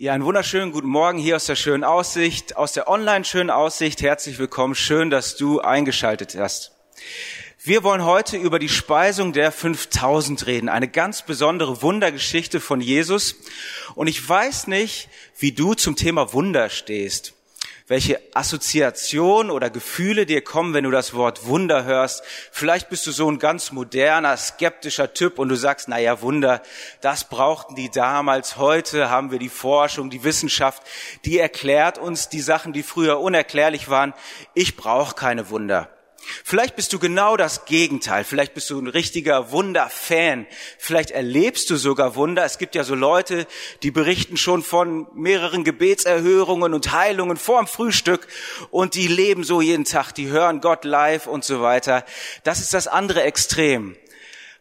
Ja, einen wunderschönen guten Morgen hier aus der schönen Aussicht, aus der online schönen Aussicht. Herzlich willkommen. Schön, dass du eingeschaltet hast. Wir wollen heute über die Speisung der 5000 reden. Eine ganz besondere Wundergeschichte von Jesus. Und ich weiß nicht, wie du zum Thema Wunder stehst welche Assoziationen oder Gefühle dir kommen, wenn du das Wort Wunder hörst. Vielleicht bist du so ein ganz moderner, skeptischer Typ und du sagst, na ja, Wunder, das brauchten die damals. Heute haben wir die Forschung, die Wissenschaft, die erklärt uns die Sachen, die früher unerklärlich waren. Ich brauche keine Wunder. Vielleicht bist du genau das Gegenteil. Vielleicht bist du ein richtiger Wunderfan. Vielleicht erlebst du sogar Wunder. Es gibt ja so Leute, die berichten schon von mehreren Gebetserhörungen und Heilungen vorm Frühstück und die leben so jeden Tag. Die hören Gott live und so weiter. Das ist das andere Extrem.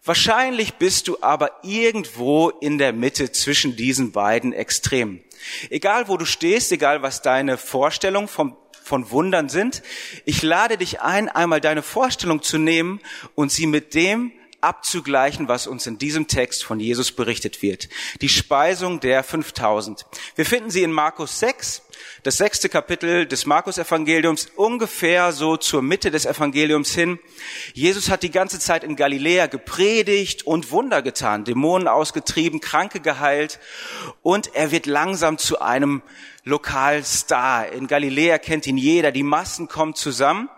Wahrscheinlich bist du aber irgendwo in der Mitte zwischen diesen beiden Extremen. Egal wo du stehst, egal was deine Vorstellung vom von Wundern sind. Ich lade dich ein, einmal deine Vorstellung zu nehmen und sie mit dem abzugleichen, was uns in diesem Text von Jesus berichtet wird. Die Speisung der 5000. Wir finden sie in Markus 6, das sechste Kapitel des Markus-Evangeliums, ungefähr so zur Mitte des Evangeliums hin. Jesus hat die ganze Zeit in Galiläa gepredigt und Wunder getan, Dämonen ausgetrieben, Kranke geheilt und er wird langsam zu einem Lokalstar. In Galiläa kennt ihn jeder, die Massen kommen zusammen.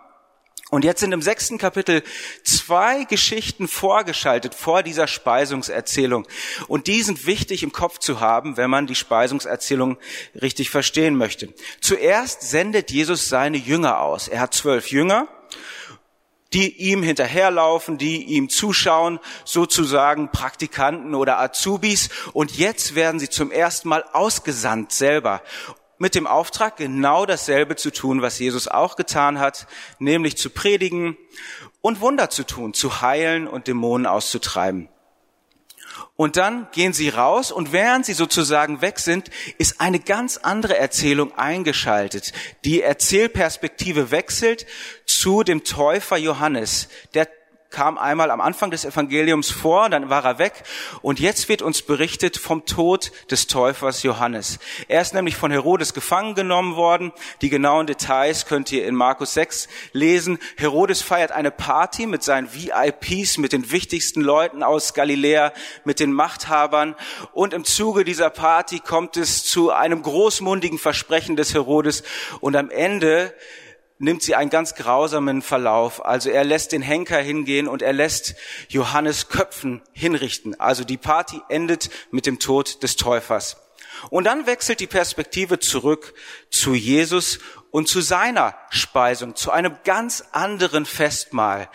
Und jetzt sind im sechsten Kapitel zwei Geschichten vorgeschaltet vor dieser Speisungserzählung. Und die sind wichtig im Kopf zu haben, wenn man die Speisungserzählung richtig verstehen möchte. Zuerst sendet Jesus seine Jünger aus. Er hat zwölf Jünger, die ihm hinterherlaufen, die ihm zuschauen, sozusagen Praktikanten oder Azubis. Und jetzt werden sie zum ersten Mal ausgesandt selber mit dem Auftrag, genau dasselbe zu tun, was Jesus auch getan hat, nämlich zu predigen und Wunder zu tun, zu heilen und Dämonen auszutreiben. Und dann gehen sie raus und während sie sozusagen weg sind, ist eine ganz andere Erzählung eingeschaltet. Die Erzählperspektive wechselt zu dem Täufer Johannes. Der kam einmal am Anfang des Evangeliums vor, dann war er weg und jetzt wird uns berichtet vom Tod des Täufers Johannes. Er ist nämlich von Herodes gefangen genommen worden. Die genauen Details könnt ihr in Markus 6 lesen. Herodes feiert eine Party mit seinen VIPs, mit den wichtigsten Leuten aus Galiläa, mit den Machthabern und im Zuge dieser Party kommt es zu einem großmundigen Versprechen des Herodes und am Ende nimmt sie einen ganz grausamen Verlauf. Also er lässt den Henker hingehen und er lässt Johannes Köpfen hinrichten. Also die Party endet mit dem Tod des Täufers. Und dann wechselt die Perspektive zurück zu Jesus und zu seiner Speisung, zu einem ganz anderen Festmahl.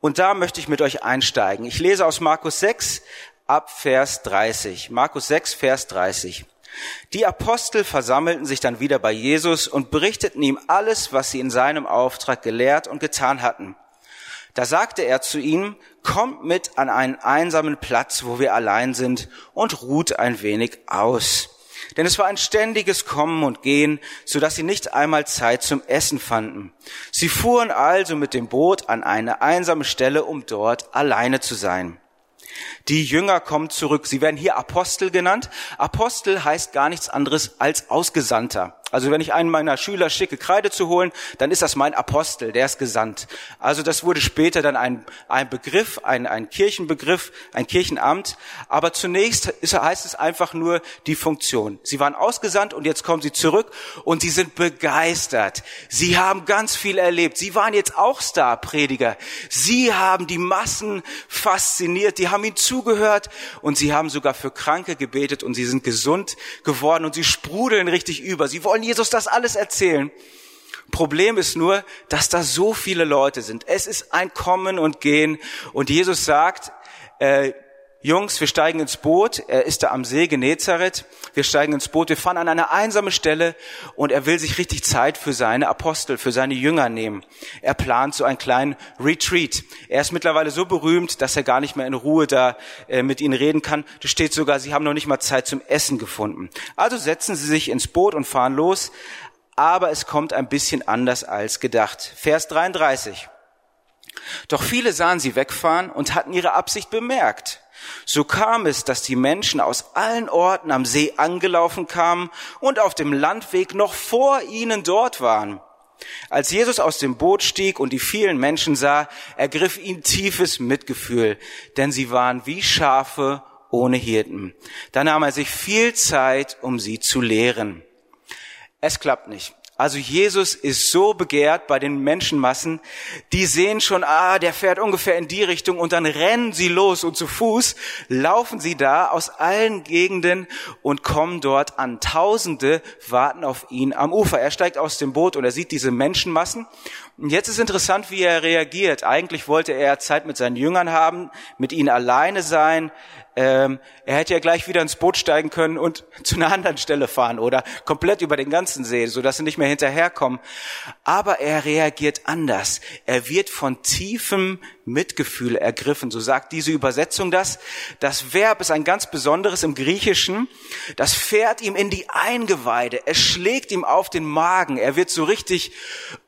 Und da möchte ich mit euch einsteigen. Ich lese aus Markus 6 ab Vers 30. Markus 6, Vers 30. Die Apostel versammelten sich dann wieder bei Jesus und berichteten ihm alles, was sie in seinem Auftrag gelehrt und getan hatten. Da sagte er zu ihnen, kommt mit an einen einsamen Platz, wo wir allein sind, und ruht ein wenig aus. Denn es war ein ständiges Kommen und Gehen, so dass sie nicht einmal Zeit zum Essen fanden. Sie fuhren also mit dem Boot an eine einsame Stelle, um dort alleine zu sein. Die Jünger kommen zurück. Sie werden hier Apostel genannt. Apostel heißt gar nichts anderes als Ausgesandter. Also wenn ich einen meiner Schüler schicke, Kreide zu holen, dann ist das mein Apostel, der ist gesandt. Also das wurde später dann ein, ein Begriff, ein, ein Kirchenbegriff, ein Kirchenamt. Aber zunächst ist, heißt es einfach nur die Funktion. Sie waren ausgesandt und jetzt kommen sie zurück und sie sind begeistert. Sie haben ganz viel erlebt. Sie waren jetzt auch Starprediger. Sie haben die Massen fasziniert. Die haben ihnen zugehört und sie haben sogar für Kranke gebetet und sie sind gesund geworden und sie sprudeln richtig über. Sie wollen Jesus das alles erzählen. Problem ist nur, dass da so viele Leute sind. Es ist ein Kommen und Gehen und Jesus sagt, äh, Jungs, wir steigen ins Boot. Er ist da am See Genezareth. Wir steigen ins Boot. Wir fahren an eine einsame Stelle und er will sich richtig Zeit für seine Apostel, für seine Jünger nehmen. Er plant so einen kleinen Retreat. Er ist mittlerweile so berühmt, dass er gar nicht mehr in Ruhe da äh, mit ihnen reden kann. Da steht sogar, sie haben noch nicht mal Zeit zum Essen gefunden. Also setzen sie sich ins Boot und fahren los. Aber es kommt ein bisschen anders als gedacht. Vers 33. Doch viele sahen sie wegfahren und hatten ihre Absicht bemerkt. So kam es, dass die Menschen aus allen Orten am See angelaufen kamen und auf dem Landweg noch vor ihnen dort waren. Als Jesus aus dem Boot stieg und die vielen Menschen sah, ergriff ihn tiefes Mitgefühl, denn sie waren wie Schafe ohne Hirten. Da nahm er sich viel Zeit, um sie zu lehren. Es klappt nicht. Also Jesus ist so begehrt bei den Menschenmassen, die sehen schon, ah, der fährt ungefähr in die Richtung und dann rennen sie los und zu Fuß laufen sie da aus allen Gegenden und kommen dort an. Tausende warten auf ihn am Ufer. Er steigt aus dem Boot und er sieht diese Menschenmassen. Und jetzt ist interessant, wie er reagiert. Eigentlich wollte er Zeit mit seinen Jüngern haben, mit ihnen alleine sein, ähm, er hätte ja gleich wieder ins Boot steigen können und zu einer anderen Stelle fahren oder komplett über den ganzen See, so dass sie nicht mehr hinterherkommen. Aber er reagiert anders. Er wird von tiefem Mitgefühl ergriffen. So sagt diese Übersetzung das. Das Verb ist ein ganz besonderes im Griechischen. Das fährt ihm in die Eingeweide. Es schlägt ihm auf den Magen. Er wird so richtig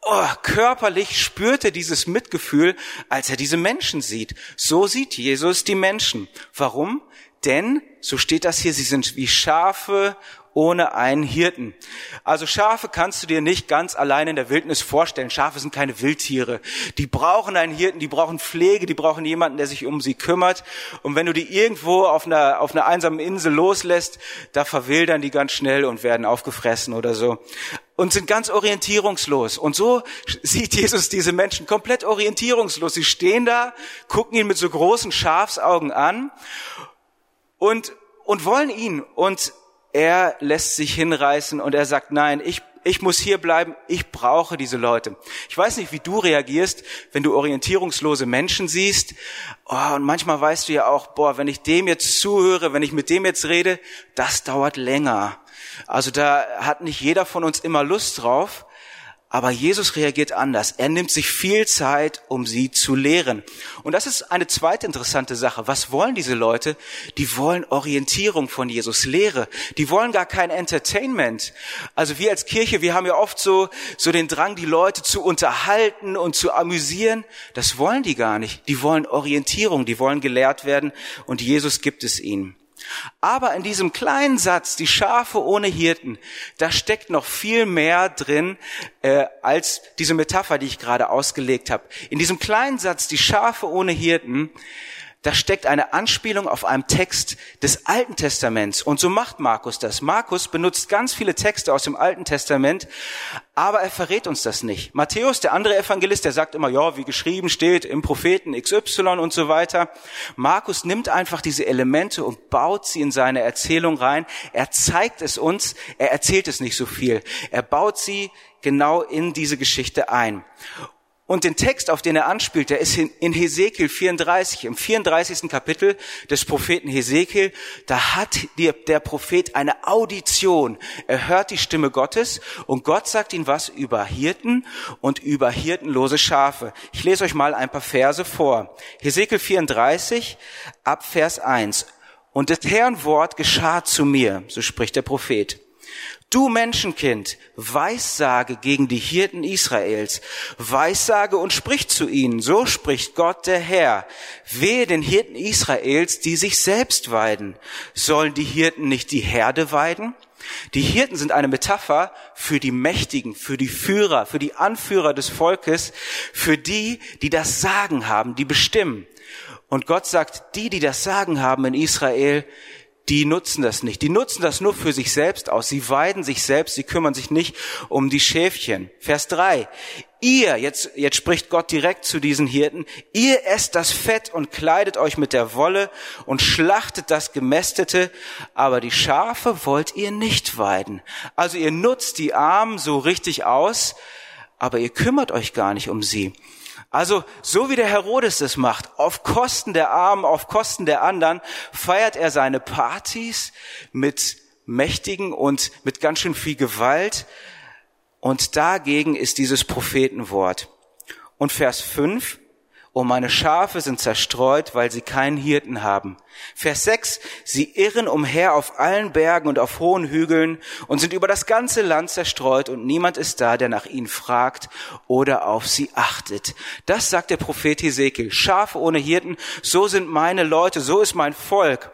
oh, körperlich spürte dieses Mitgefühl, als er diese Menschen sieht. So sieht Jesus die Menschen. Warum? Denn, so steht das hier, sie sind wie Schafe ohne einen Hirten. Also Schafe kannst du dir nicht ganz allein in der Wildnis vorstellen. Schafe sind keine Wildtiere. Die brauchen einen Hirten, die brauchen Pflege, die brauchen jemanden, der sich um sie kümmert. Und wenn du die irgendwo auf einer, auf einer einsamen Insel loslässt, da verwildern die ganz schnell und werden aufgefressen oder so. Und sind ganz orientierungslos. Und so sieht Jesus diese Menschen komplett orientierungslos. Sie stehen da, gucken ihn mit so großen Schafsaugen an und, und wollen ihn. Und er lässt sich hinreißen und er sagt, nein, ich, ich muss hier bleiben, ich brauche diese Leute. Ich weiß nicht, wie du reagierst, wenn du orientierungslose Menschen siehst. Oh, und manchmal weißt du ja auch, boah, wenn ich dem jetzt zuhöre, wenn ich mit dem jetzt rede, das dauert länger. Also da hat nicht jeder von uns immer Lust drauf. Aber Jesus reagiert anders. Er nimmt sich viel Zeit, um sie zu lehren. Und das ist eine zweite interessante Sache. Was wollen diese Leute? Die wollen Orientierung von Jesus, Lehre. Die wollen gar kein Entertainment. Also wir als Kirche, wir haben ja oft so, so den Drang, die Leute zu unterhalten und zu amüsieren. Das wollen die gar nicht. Die wollen Orientierung, die wollen gelehrt werden und Jesus gibt es ihnen. Aber in diesem kleinen Satz, die Schafe ohne Hirten, da steckt noch viel mehr drin äh, als diese Metapher, die ich gerade ausgelegt habe. In diesem kleinen Satz, die Schafe ohne Hirten, da steckt eine Anspielung auf einen Text des Alten Testaments. Und so macht Markus das. Markus benutzt ganz viele Texte aus dem Alten Testament, aber er verrät uns das nicht. Matthäus, der andere Evangelist, der sagt immer, ja, wie geschrieben steht im Propheten XY und so weiter. Markus nimmt einfach diese Elemente und baut sie in seine Erzählung rein. Er zeigt es uns, er erzählt es nicht so viel. Er baut sie genau in diese Geschichte ein. Und den Text, auf den er anspielt, der ist in Hesekiel 34, im 34. Kapitel des Propheten Hesekiel. Da hat der Prophet eine Audition. Er hört die Stimme Gottes und Gott sagt ihm was über Hirten und über hirtenlose Schafe. Ich lese euch mal ein paar Verse vor. Hesekiel 34 ab Vers 1. Und das Herrn Wort geschah zu mir, so spricht der Prophet. Du Menschenkind, weissage gegen die Hirten Israels, weissage und sprich zu ihnen, so spricht Gott der Herr. Wehe den Hirten Israels, die sich selbst weiden. Sollen die Hirten nicht die Herde weiden? Die Hirten sind eine Metapher für die Mächtigen, für die Führer, für die Anführer des Volkes, für die, die das Sagen haben, die bestimmen. Und Gott sagt, die, die das Sagen haben in Israel, die nutzen das nicht. Die nutzen das nur für sich selbst aus. Sie weiden sich selbst, sie kümmern sich nicht um die Schäfchen. Vers drei: Ihr, jetzt, jetzt spricht Gott direkt zu diesen Hirten, ihr esst das Fett und kleidet euch mit der Wolle und schlachtet das Gemästete, aber die Schafe wollt ihr nicht weiden. Also ihr nutzt die Armen so richtig aus, aber ihr kümmert euch gar nicht um sie. Also, so wie der Herodes es macht, auf Kosten der Armen, auf Kosten der anderen, feiert er seine Partys mit Mächtigen und mit ganz schön viel Gewalt. Und dagegen ist dieses Prophetenwort. Und Vers 5, oh meine Schafe sind zerstreut, weil sie keinen Hirten haben. Vers 6, sie irren umher auf allen Bergen und auf hohen Hügeln und sind über das ganze Land zerstreut und niemand ist da, der nach ihnen fragt oder auf sie achtet. Das sagt der Prophet Hesekiel. Schafe ohne Hirten, so sind meine Leute, so ist mein Volk.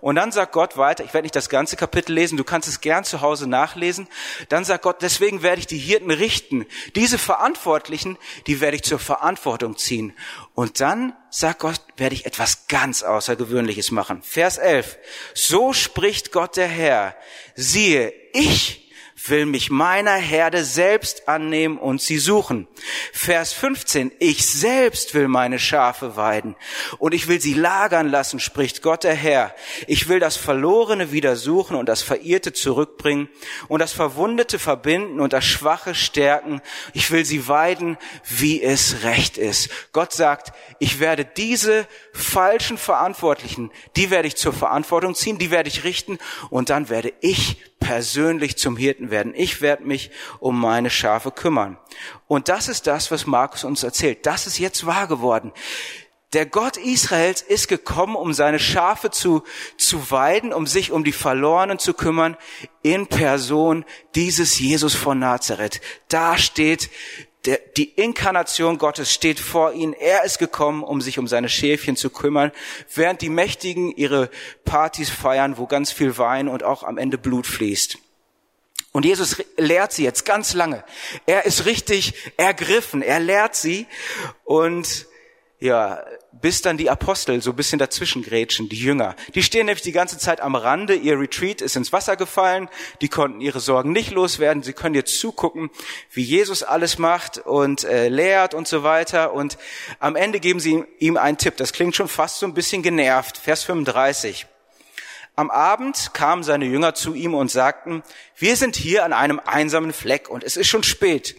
Und dann sagt Gott weiter, ich werde nicht das ganze Kapitel lesen, du kannst es gern zu Hause nachlesen. Dann sagt Gott, deswegen werde ich die Hirten richten. Diese Verantwortlichen, die werde ich zur Verantwortung ziehen. Und dann, sagt Gott, werde ich etwas ganz Außergewöhnliches machen. Vers 11. So spricht Gott der Herr. Siehe, ich will mich meiner Herde selbst annehmen und sie suchen. Vers 15, ich selbst will meine Schafe weiden und ich will sie lagern lassen, spricht Gott der Herr. Ich will das Verlorene wieder suchen und das Verirrte zurückbringen und das Verwundete verbinden und das Schwache stärken. Ich will sie weiden, wie es recht ist. Gott sagt, ich werde diese falschen Verantwortlichen, die werde ich zur Verantwortung ziehen, die werde ich richten und dann werde ich persönlich zum Hirten werden. Ich werde mich um meine Schafe kümmern. Und das ist das, was Markus uns erzählt. Das ist jetzt wahr geworden. Der Gott Israels ist gekommen, um seine Schafe zu, zu weiden, um sich um die Verlorenen zu kümmern, in Person dieses Jesus von Nazareth. Da steht der, die Inkarnation Gottes steht vor ihnen. Er ist gekommen, um sich um seine Schäfchen zu kümmern, während die Mächtigen ihre Partys feiern, wo ganz viel Wein und auch am Ende Blut fließt. Und Jesus lehrt sie jetzt ganz lange. Er ist richtig ergriffen. Er lehrt sie und ja, bis dann die Apostel so ein bisschen dazwischen grätschen, die Jünger. Die stehen nämlich die ganze Zeit am Rande, ihr Retreat ist ins Wasser gefallen, die konnten ihre Sorgen nicht loswerden, sie können jetzt zugucken, wie Jesus alles macht und äh, lehrt und so weiter. Und am Ende geben sie ihm einen Tipp, das klingt schon fast so ein bisschen genervt. Vers 35. Am Abend kamen seine Jünger zu ihm und sagten, wir sind hier an einem einsamen Fleck und es ist schon spät.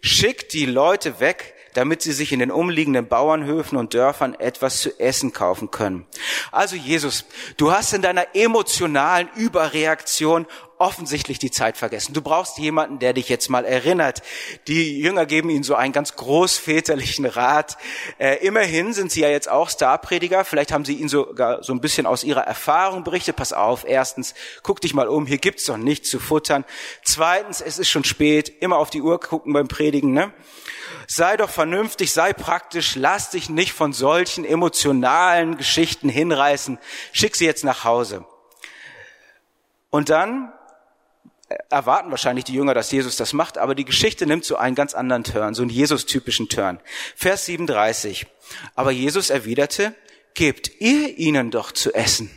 Schickt die Leute weg, damit sie sich in den umliegenden Bauernhöfen und Dörfern etwas zu essen kaufen können. Also Jesus, du hast in deiner emotionalen Überreaktion offensichtlich die Zeit vergessen. Du brauchst jemanden, der dich jetzt mal erinnert. Die Jünger geben ihnen so einen ganz großväterlichen Rat. Äh, immerhin sind sie ja jetzt auch Starprediger. Vielleicht haben sie ihnen sogar so ein bisschen aus ihrer Erfahrung berichtet. Pass auf, erstens, guck dich mal um, hier gibt's doch nichts zu futtern. Zweitens, es ist schon spät, immer auf die Uhr gucken beim Predigen. Ne? Sei doch vernünftig, sei praktisch, lass dich nicht von solchen emotionalen Geschichten hinreißen, schick sie jetzt nach Hause. Und dann erwarten wahrscheinlich die Jünger, dass Jesus das macht, aber die Geschichte nimmt so einen ganz anderen Turn, so einen Jesus-typischen Turn. Vers 37. Aber Jesus erwiderte, gebt ihr ihnen doch zu essen.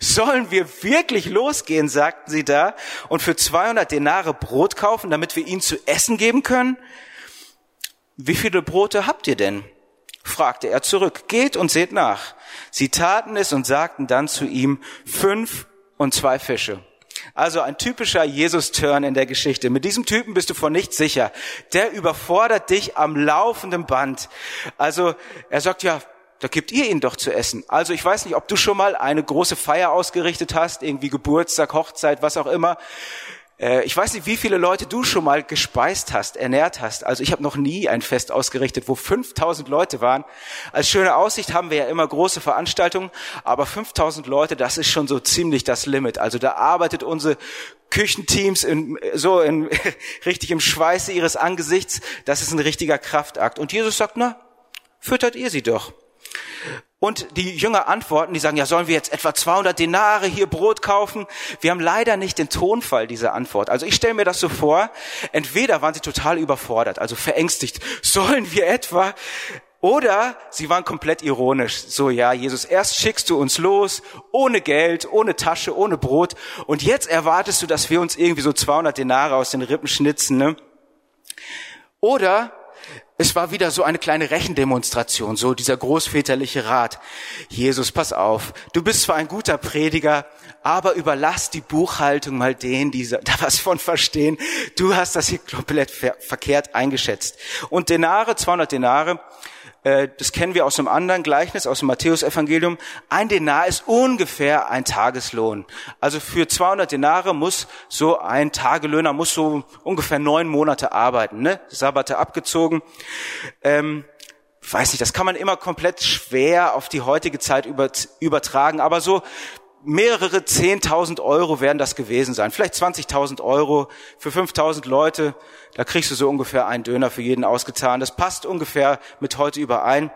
Sollen wir wirklich losgehen, sagten sie da, und für 200 Denare Brot kaufen, damit wir ihnen zu essen geben können? Wie viele Brote habt ihr denn? fragte er zurück. Geht und seht nach. Sie taten es und sagten dann zu ihm, fünf und zwei Fische. Also ein typischer Jesus-Turn in der Geschichte. Mit diesem Typen bist du von nichts sicher. Der überfordert dich am laufenden Band. Also er sagt ja, da gibt ihr ihn doch zu essen. Also ich weiß nicht, ob du schon mal eine große Feier ausgerichtet hast, irgendwie Geburtstag, Hochzeit, was auch immer. Äh, ich weiß nicht, wie viele Leute du schon mal gespeist hast, ernährt hast. Also ich habe noch nie ein Fest ausgerichtet, wo 5000 Leute waren. Als schöne Aussicht haben wir ja immer große Veranstaltungen, aber 5000 Leute, das ist schon so ziemlich das Limit. Also da arbeitet unsere Küchenteams in, so in, richtig im Schweiße ihres Angesichts. Das ist ein richtiger Kraftakt. Und Jesus sagt, na, füttert ihr sie doch. Und die Jünger antworten, die sagen, ja, sollen wir jetzt etwa 200 Denare hier Brot kaufen? Wir haben leider nicht den Tonfall dieser Antwort. Also ich stelle mir das so vor, entweder waren sie total überfordert, also verängstigt, sollen wir etwa oder sie waren komplett ironisch. So, ja, Jesus, erst schickst du uns los, ohne Geld, ohne Tasche, ohne Brot. Und jetzt erwartest du, dass wir uns irgendwie so 200 Denare aus den Rippen schnitzen, ne? Oder es war wieder so eine kleine Rechendemonstration, so dieser großväterliche Rat. Jesus, pass auf, du bist zwar ein guter Prediger, aber überlass die Buchhaltung mal denen, die da was von verstehen. Du hast das hier komplett ver verkehrt eingeschätzt. Und Denare, 200 Denare, das kennen wir aus einem anderen Gleichnis, aus dem Matthäusevangelium. Ein Denar ist ungefähr ein Tageslohn. Also für 200 Denare muss so ein Tagelöhner muss so ungefähr neun Monate arbeiten, ne? Sabbate abgezogen. Ähm, weiß nicht, das kann man immer komplett schwer auf die heutige Zeit übertragen, aber so mehrere 10.000 Euro werden das gewesen sein. Vielleicht 20.000 Euro für 5.000 Leute. Da kriegst du so ungefähr einen Döner für jeden ausgetan. Das passt ungefähr mit heute überein.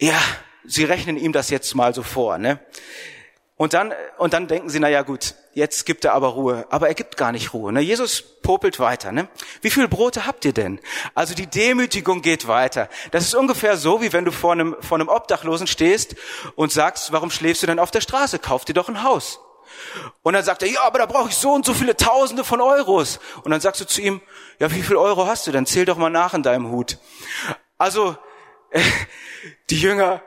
Ja, sie rechnen ihm das jetzt mal so vor, ne? Und dann, und dann denken sie, na ja, gut, jetzt gibt er aber Ruhe. Aber er gibt gar nicht Ruhe. Ne? Jesus popelt weiter. Ne? Wie viele Brote habt ihr denn? Also die Demütigung geht weiter. Das ist ungefähr so, wie wenn du vor einem, vor einem Obdachlosen stehst und sagst, warum schläfst du denn auf der Straße? Kauf dir doch ein Haus. Und dann sagt er, ja, aber da brauche ich so und so viele Tausende von Euros. Und dann sagst du zu ihm, ja, wie viel Euro hast du? Dann zähl doch mal nach in deinem Hut. Also, äh, die Jünger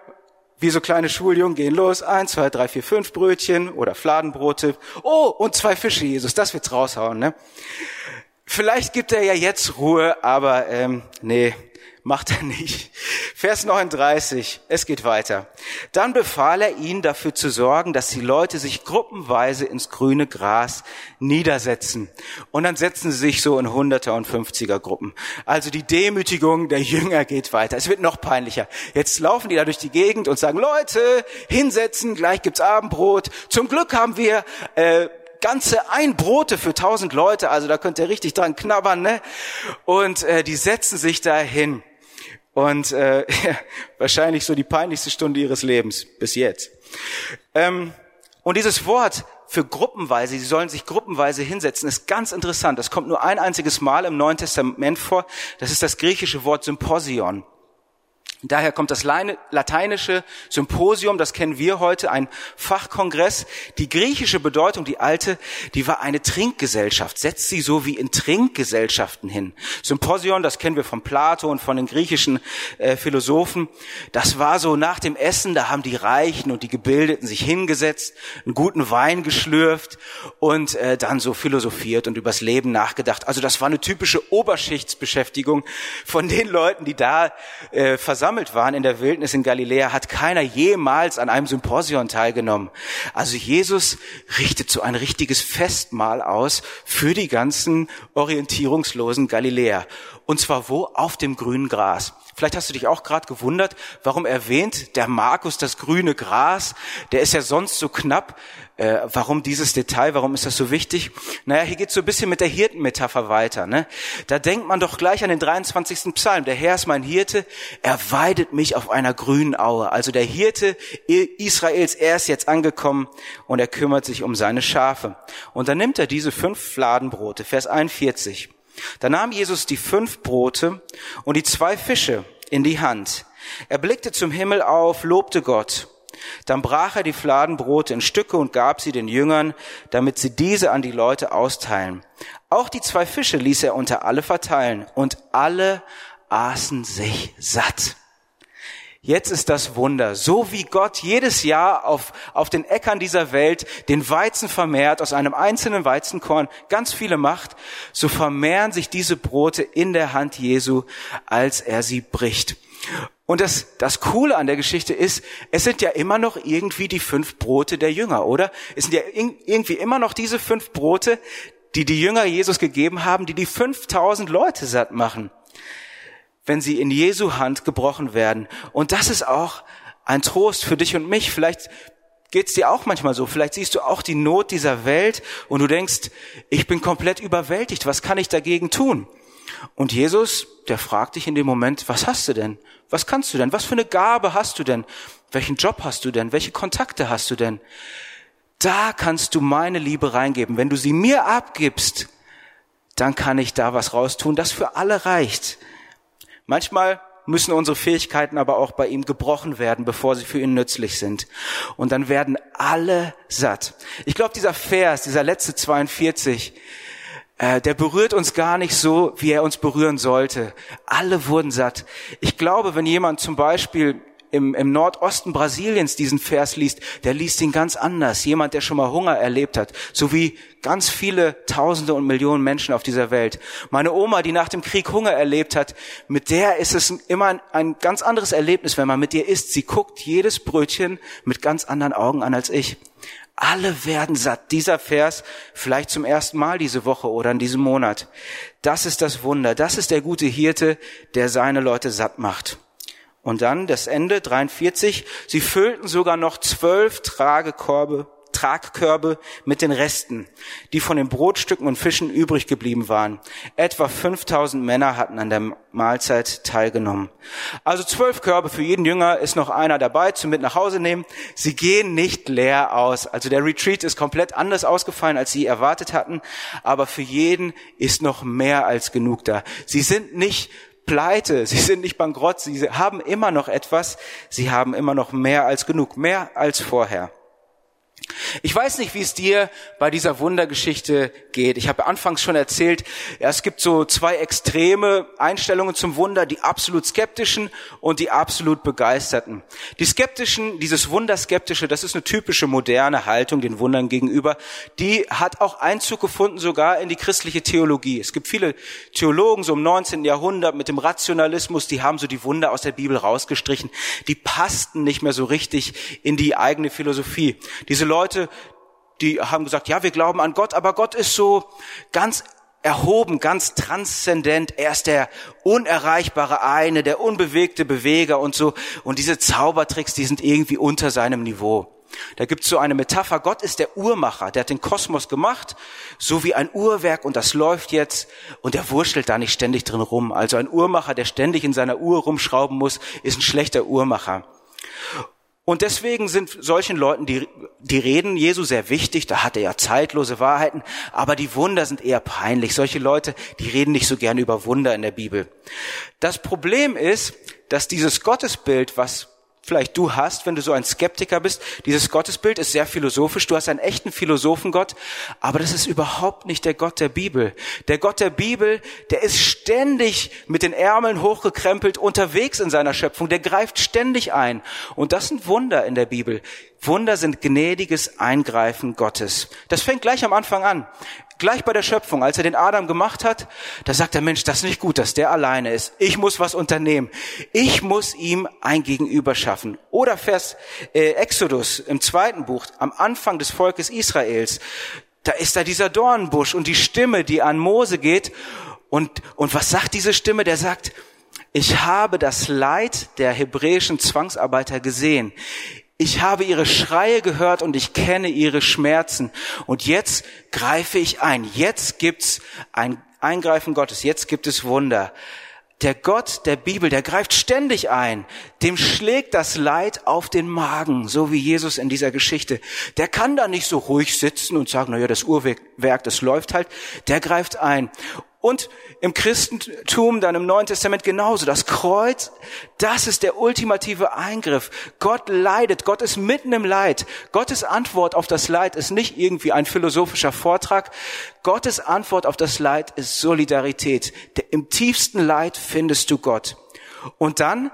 wie so kleine Schuljungen gehen los. Eins, zwei, drei, vier, fünf Brötchen oder Fladenbrote. Oh, und zwei Fische, Jesus. Das wird's raushauen, ne? Vielleicht gibt er ja jetzt Ruhe, aber ähm, nee, macht er nicht. Vers 39, es geht weiter. Dann befahl er ihnen dafür zu sorgen, dass die Leute sich gruppenweise ins grüne Gras niedersetzen. Und dann setzen sie sich so in Hunderter und Fünfziger Gruppen. Also die Demütigung der Jünger geht weiter. Es wird noch peinlicher. Jetzt laufen die da durch die Gegend und sagen, Leute, hinsetzen, gleich gibt's Abendbrot. Zum Glück haben wir äh, ganze ein Brote für tausend Leute, also da könnt ihr richtig dran knabbern, ne? Und äh, die setzen sich da hin. Und äh, wahrscheinlich so die peinlichste Stunde ihres Lebens bis jetzt. Ähm, und dieses Wort für gruppenweise, sie sollen sich gruppenweise hinsetzen, ist ganz interessant. Das kommt nur ein einziges Mal im Neuen Testament vor. Das ist das griechische Wort Symposion. Daher kommt das lateinische Symposium, das kennen wir heute, ein Fachkongress. Die griechische Bedeutung, die alte, die war eine Trinkgesellschaft. Setzt sie so wie in Trinkgesellschaften hin. Symposion, das kennen wir von Plato und von den griechischen äh, Philosophen. Das war so nach dem Essen, da haben die Reichen und die Gebildeten sich hingesetzt, einen guten Wein geschlürft und äh, dann so philosophiert und übers Leben nachgedacht. Also das war eine typische Oberschichtsbeschäftigung von den Leuten, die da äh, versammelt versammelt waren in der Wildnis in Galiläa, hat keiner jemals an einem Symposion teilgenommen. Also Jesus richtet so ein richtiges Festmahl aus für die ganzen orientierungslosen Galiläer. Und zwar wo? Auf dem grünen Gras. Vielleicht hast du dich auch gerade gewundert, warum erwähnt der Markus das grüne Gras? Der ist ja sonst so knapp. Äh, warum dieses Detail? Warum ist das so wichtig? Naja, hier geht so ein bisschen mit der Hirtenmetapher weiter. Ne? Da denkt man doch gleich an den 23. Psalm. Der Herr ist mein Hirte, er weidet mich auf einer grünen Aue. Also der Hirte Israels, er ist jetzt angekommen und er kümmert sich um seine Schafe. Und dann nimmt er diese fünf Fladenbrote, Vers 41. Da nahm Jesus die fünf Brote und die zwei Fische in die Hand. Er blickte zum Himmel auf, lobte Gott. Dann brach er die Fladenbrote in Stücke und gab sie den Jüngern, damit sie diese an die Leute austeilen. Auch die zwei Fische ließ er unter alle verteilen und alle aßen sich satt. Jetzt ist das Wunder. So wie Gott jedes Jahr auf, auf den Äckern dieser Welt den Weizen vermehrt, aus einem einzelnen Weizenkorn ganz viele macht, so vermehren sich diese Brote in der Hand Jesu, als er sie bricht. Und das, das Coole an der Geschichte ist, es sind ja immer noch irgendwie die fünf Brote der Jünger, oder? Es sind ja irgendwie immer noch diese fünf Brote, die die Jünger Jesus gegeben haben, die die 5000 Leute satt machen wenn sie in Jesu Hand gebrochen werden. Und das ist auch ein Trost für dich und mich. Vielleicht geht's dir auch manchmal so. Vielleicht siehst du auch die Not dieser Welt und du denkst, ich bin komplett überwältigt. Was kann ich dagegen tun? Und Jesus, der fragt dich in dem Moment, was hast du denn? Was kannst du denn? Was für eine Gabe hast du denn? Welchen Job hast du denn? Welche Kontakte hast du denn? Da kannst du meine Liebe reingeben. Wenn du sie mir abgibst, dann kann ich da was raustun, das für alle reicht. Manchmal müssen unsere Fähigkeiten aber auch bei ihm gebrochen werden, bevor sie für ihn nützlich sind. Und dann werden alle satt. Ich glaube, dieser Vers, dieser letzte 42, äh, der berührt uns gar nicht so, wie er uns berühren sollte. Alle wurden satt. Ich glaube, wenn jemand zum Beispiel im, im Nordosten Brasiliens diesen Vers liest, der liest ihn ganz anders. Jemand, der schon mal Hunger erlebt hat, so wie ganz viele Tausende und Millionen Menschen auf dieser Welt. Meine Oma, die nach dem Krieg Hunger erlebt hat, mit der ist es immer ein, ein ganz anderes Erlebnis, wenn man mit ihr isst. Sie guckt jedes Brötchen mit ganz anderen Augen an als ich. Alle werden satt. Dieser Vers vielleicht zum ersten Mal diese Woche oder in diesem Monat. Das ist das Wunder. Das ist der gute Hirte, der seine Leute satt macht. Und dann das Ende, 43. Sie füllten sogar noch zwölf Tragekorbe Tragkörbe mit den Resten, die von den Brotstücken und Fischen übrig geblieben waren. Etwa 5000 Männer hatten an der Mahlzeit teilgenommen. Also zwölf Körbe für jeden Jünger ist noch einer dabei zum mit nach Hause nehmen. Sie gehen nicht leer aus. Also der Retreat ist komplett anders ausgefallen, als sie erwartet hatten. Aber für jeden ist noch mehr als genug da. Sie sind nicht pleite, sie sind nicht bankrott, sie haben immer noch etwas, sie haben immer noch mehr als genug, mehr als vorher. Ich weiß nicht, wie es dir bei dieser Wundergeschichte geht. Ich habe anfangs schon erzählt, es gibt so zwei extreme Einstellungen zum Wunder, die absolut skeptischen und die absolut begeisterten. Die skeptischen, dieses Wunderskeptische, das ist eine typische moderne Haltung den Wundern gegenüber, die hat auch Einzug gefunden sogar in die christliche Theologie. Es gibt viele Theologen so im 19. Jahrhundert mit dem Rationalismus, die haben so die Wunder aus der Bibel rausgestrichen. Die passten nicht mehr so richtig in die eigene Philosophie. Diese Leute, die haben gesagt, ja, wir glauben an Gott, aber Gott ist so ganz erhoben, ganz transzendent. Er ist der unerreichbare eine, der unbewegte Beweger und so. Und diese Zaubertricks, die sind irgendwie unter seinem Niveau. Da gibt's so eine Metapher, Gott ist der Uhrmacher, der hat den Kosmos gemacht, so wie ein Uhrwerk und das läuft jetzt und der wurschtelt da nicht ständig drin rum. Also ein Uhrmacher, der ständig in seiner Uhr rumschrauben muss, ist ein schlechter Uhrmacher. Und deswegen sind solchen Leuten die, die Reden Jesu sehr wichtig. Da hat er ja zeitlose Wahrheiten. Aber die Wunder sind eher peinlich. Solche Leute, die reden nicht so gerne über Wunder in der Bibel. Das Problem ist, dass dieses Gottesbild, was vielleicht du hast, wenn du so ein Skeptiker bist. Dieses Gottesbild ist sehr philosophisch. Du hast einen echten Philosophengott, aber das ist überhaupt nicht der Gott der Bibel. Der Gott der Bibel, der ist ständig mit den Ärmeln hochgekrempelt unterwegs in seiner Schöpfung. Der greift ständig ein. Und das sind Wunder in der Bibel. Wunder sind gnädiges Eingreifen Gottes. Das fängt gleich am Anfang an. Gleich bei der Schöpfung, als er den Adam gemacht hat, da sagt der Mensch, das ist nicht gut, dass der alleine ist. Ich muss was unternehmen. Ich muss ihm ein Gegenüber schaffen. Oder Vers äh, Exodus im zweiten Buch, am Anfang des Volkes Israels. Da ist da dieser Dornbusch und die Stimme, die an Mose geht. Und, und was sagt diese Stimme? Der sagt, ich habe das Leid der hebräischen Zwangsarbeiter gesehen. Ich habe ihre Schreie gehört und ich kenne ihre Schmerzen. Und jetzt greife ich ein. Jetzt gibt's ein Eingreifen Gottes. Jetzt gibt es Wunder. Der Gott der Bibel, der greift ständig ein. Dem schlägt das Leid auf den Magen, so wie Jesus in dieser Geschichte. Der kann da nicht so ruhig sitzen und sagen, na ja, das Uhrwerk, das läuft halt. Der greift ein. Und im Christentum, dann im Neuen Testament genauso. Das Kreuz, das ist der ultimative Eingriff. Gott leidet, Gott ist mitten im Leid. Gottes Antwort auf das Leid ist nicht irgendwie ein philosophischer Vortrag. Gottes Antwort auf das Leid ist Solidarität. Im tiefsten Leid findest du Gott. Und dann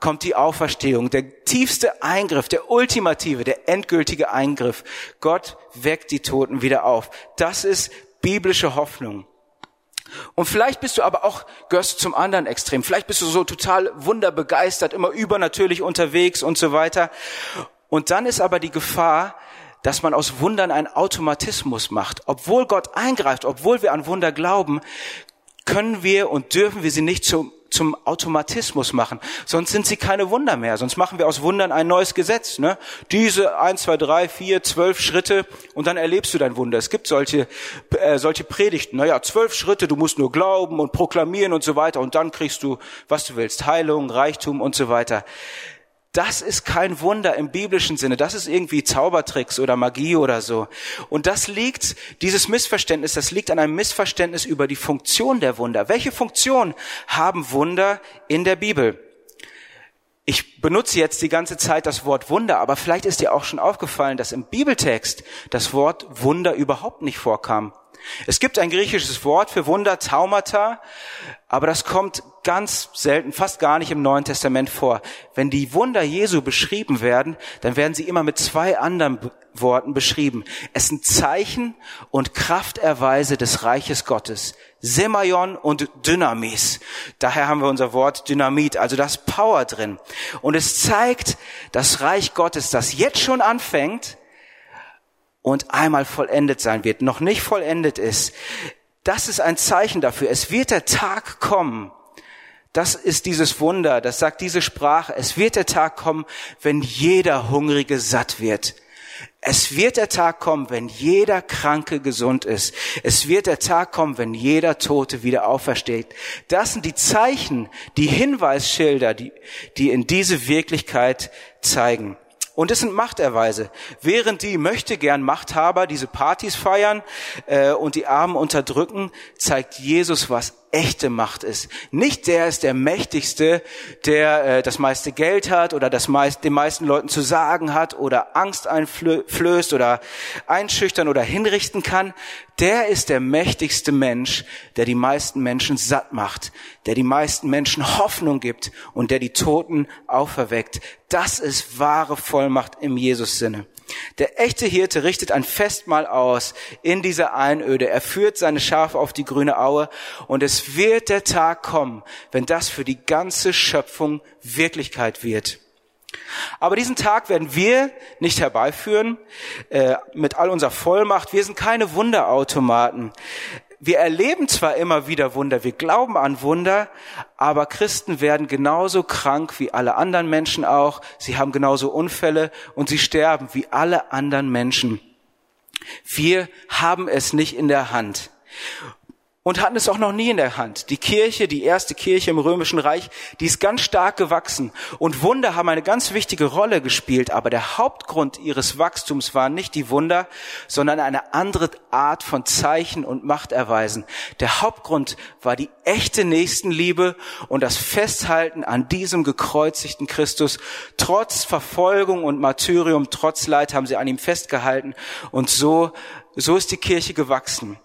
kommt die Auferstehung, der tiefste Eingriff, der ultimative, der endgültige Eingriff. Gott weckt die Toten wieder auf. Das ist biblische Hoffnung. Und vielleicht bist du aber auch, gehörst zum anderen Extrem. Vielleicht bist du so total wunderbegeistert, immer übernatürlich unterwegs und so weiter. Und dann ist aber die Gefahr, dass man aus Wundern einen Automatismus macht. Obwohl Gott eingreift, obwohl wir an Wunder glauben, können wir und dürfen wir sie nicht zum zum Automatismus machen. Sonst sind sie keine Wunder mehr. Sonst machen wir aus Wundern ein neues Gesetz. Ne? Diese eins, zwei, drei, vier, zwölf Schritte und dann erlebst du dein Wunder. Es gibt solche, äh, solche Predigten. Naja, zwölf Schritte, du musst nur glauben und proklamieren und so weiter und dann kriegst du, was du willst, Heilung, Reichtum und so weiter. Das ist kein Wunder im biblischen Sinne. Das ist irgendwie Zaubertricks oder Magie oder so. Und das liegt, dieses Missverständnis, das liegt an einem Missverständnis über die Funktion der Wunder. Welche Funktion haben Wunder in der Bibel? Ich benutze jetzt die ganze Zeit das Wort Wunder, aber vielleicht ist dir auch schon aufgefallen, dass im Bibeltext das Wort Wunder überhaupt nicht vorkam. Es gibt ein griechisches Wort für Wunder, Taumata, aber das kommt ganz selten, fast gar nicht im Neuen Testament vor. Wenn die Wunder Jesu beschrieben werden, dann werden sie immer mit zwei anderen Worten beschrieben. Es sind Zeichen und Krafterweise des Reiches Gottes. Semaion und Dynamis. Daher haben wir unser Wort Dynamit, also das Power drin. Und es zeigt das Reich Gottes, das jetzt schon anfängt, und einmal vollendet sein wird, noch nicht vollendet ist. Das ist ein Zeichen dafür. Es wird der Tag kommen. Das ist dieses Wunder, das sagt diese Sprache. Es wird der Tag kommen, wenn jeder Hungrige satt wird. Es wird der Tag kommen, wenn jeder Kranke gesund ist. Es wird der Tag kommen, wenn jeder Tote wieder aufersteht. Das sind die Zeichen, die Hinweisschilder, die, die in diese Wirklichkeit zeigen. Und es sind Machterweise. Während die möchte gern Machthaber diese Partys feiern äh, und die Armen unterdrücken, zeigt Jesus, was echte Macht ist. Nicht der ist der Mächtigste, der äh, das meiste Geld hat oder das meist, den meisten Leuten zu sagen hat oder Angst einflößt oder einschüchtern oder hinrichten kann. Der ist der mächtigste Mensch, der die meisten Menschen satt macht, der die meisten Menschen Hoffnung gibt und der die Toten auferweckt. Das ist wahre Vollmacht im Jesus-Sinne. Der echte Hirte richtet ein Festmahl aus in dieser Einöde. Er führt seine Schafe auf die grüne Aue und es wird der Tag kommen, wenn das für die ganze Schöpfung Wirklichkeit wird. Aber diesen Tag werden wir nicht herbeiführen äh, mit all unserer Vollmacht. Wir sind keine Wunderautomaten wir erleben zwar immer wieder Wunder, wir glauben an Wunder, aber Christen werden genauso krank wie alle anderen Menschen auch. Sie haben genauso Unfälle und sie sterben wie alle anderen Menschen. Wir haben es nicht in der Hand und hatten es auch noch nie in der Hand. Die Kirche, die erste Kirche im Römischen Reich, die ist ganz stark gewachsen und Wunder haben eine ganz wichtige Rolle gespielt, aber der Hauptgrund ihres Wachstums waren nicht die Wunder, sondern eine andere Art von Zeichen und Machterweisen. Der Hauptgrund war die echte Nächstenliebe und das Festhalten an diesem gekreuzigten Christus. Trotz Verfolgung und Martyrium, trotz Leid haben sie an ihm festgehalten und so, so ist die Kirche gewachsen.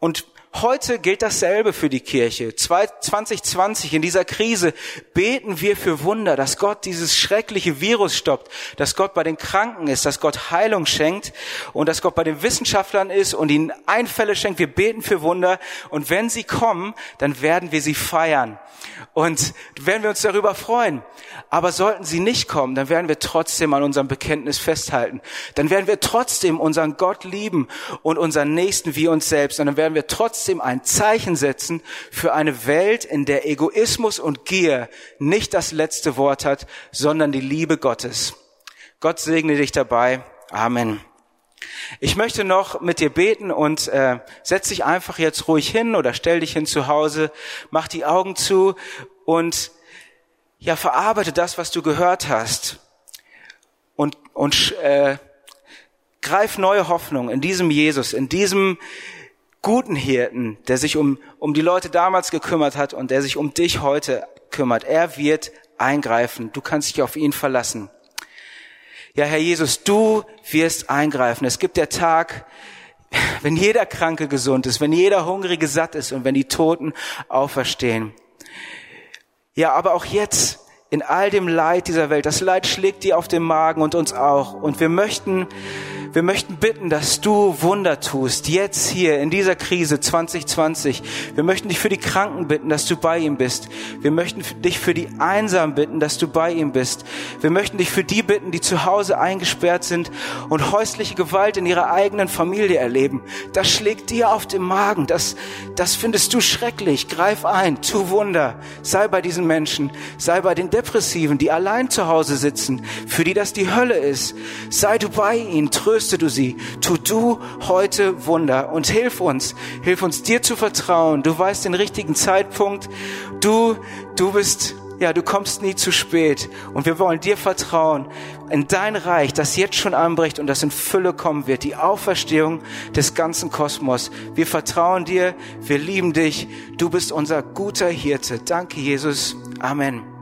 Und Heute gilt dasselbe für die Kirche. 2020 in dieser Krise beten wir für Wunder, dass Gott dieses schreckliche Virus stoppt, dass Gott bei den Kranken ist, dass Gott Heilung schenkt und dass Gott bei den Wissenschaftlern ist und ihnen Einfälle schenkt. Wir beten für Wunder und wenn sie kommen, dann werden wir sie feiern und werden wir uns darüber freuen. Aber sollten sie nicht kommen, dann werden wir trotzdem an unserem Bekenntnis festhalten. Dann werden wir trotzdem unseren Gott lieben und unseren Nächsten wie uns selbst. Und dann werden wir trotzdem ein Zeichen setzen für eine Welt, in der Egoismus und Gier nicht das letzte Wort hat, sondern die Liebe Gottes. Gott segne dich dabei. Amen. Ich möchte noch mit dir beten und äh, setz dich einfach jetzt ruhig hin oder stell dich hin zu Hause, mach die Augen zu und ja, verarbeite das, was du gehört hast und, und äh, greif neue Hoffnung in diesem Jesus, in diesem guten Hirten, der sich um, um die Leute damals gekümmert hat und der sich um dich heute kümmert. Er wird eingreifen. Du kannst dich auf ihn verlassen. Ja, Herr Jesus, du wirst eingreifen. Es gibt der Tag, wenn jeder Kranke gesund ist, wenn jeder Hungrige satt ist und wenn die Toten auferstehen. Ja, aber auch jetzt in all dem Leid dieser Welt, das Leid schlägt dir auf den Magen und uns auch. Und wir möchten wir möchten bitten, dass du Wunder tust, jetzt hier in dieser Krise 2020. Wir möchten dich für die Kranken bitten, dass du bei ihm bist. Wir möchten dich für die Einsamen bitten, dass du bei ihm bist. Wir möchten dich für die bitten, die zu Hause eingesperrt sind und häusliche Gewalt in ihrer eigenen Familie erleben. Das schlägt dir auf den Magen. Das, das findest du schrecklich. Greif ein, tu Wunder. Sei bei diesen Menschen. Sei bei den Depressiven, die allein zu Hause sitzen, für die das die Hölle ist. Sei du bei ihnen. Tröste tröste du sie. Tu du heute Wunder und hilf uns, hilf uns dir zu vertrauen. Du weißt den richtigen Zeitpunkt. Du, du bist ja, du kommst nie zu spät und wir wollen dir vertrauen in dein Reich, das jetzt schon anbricht und das in Fülle kommen wird, die Auferstehung des ganzen Kosmos. Wir vertrauen dir, wir lieben dich, du bist unser guter Hirte. Danke, Jesus. Amen.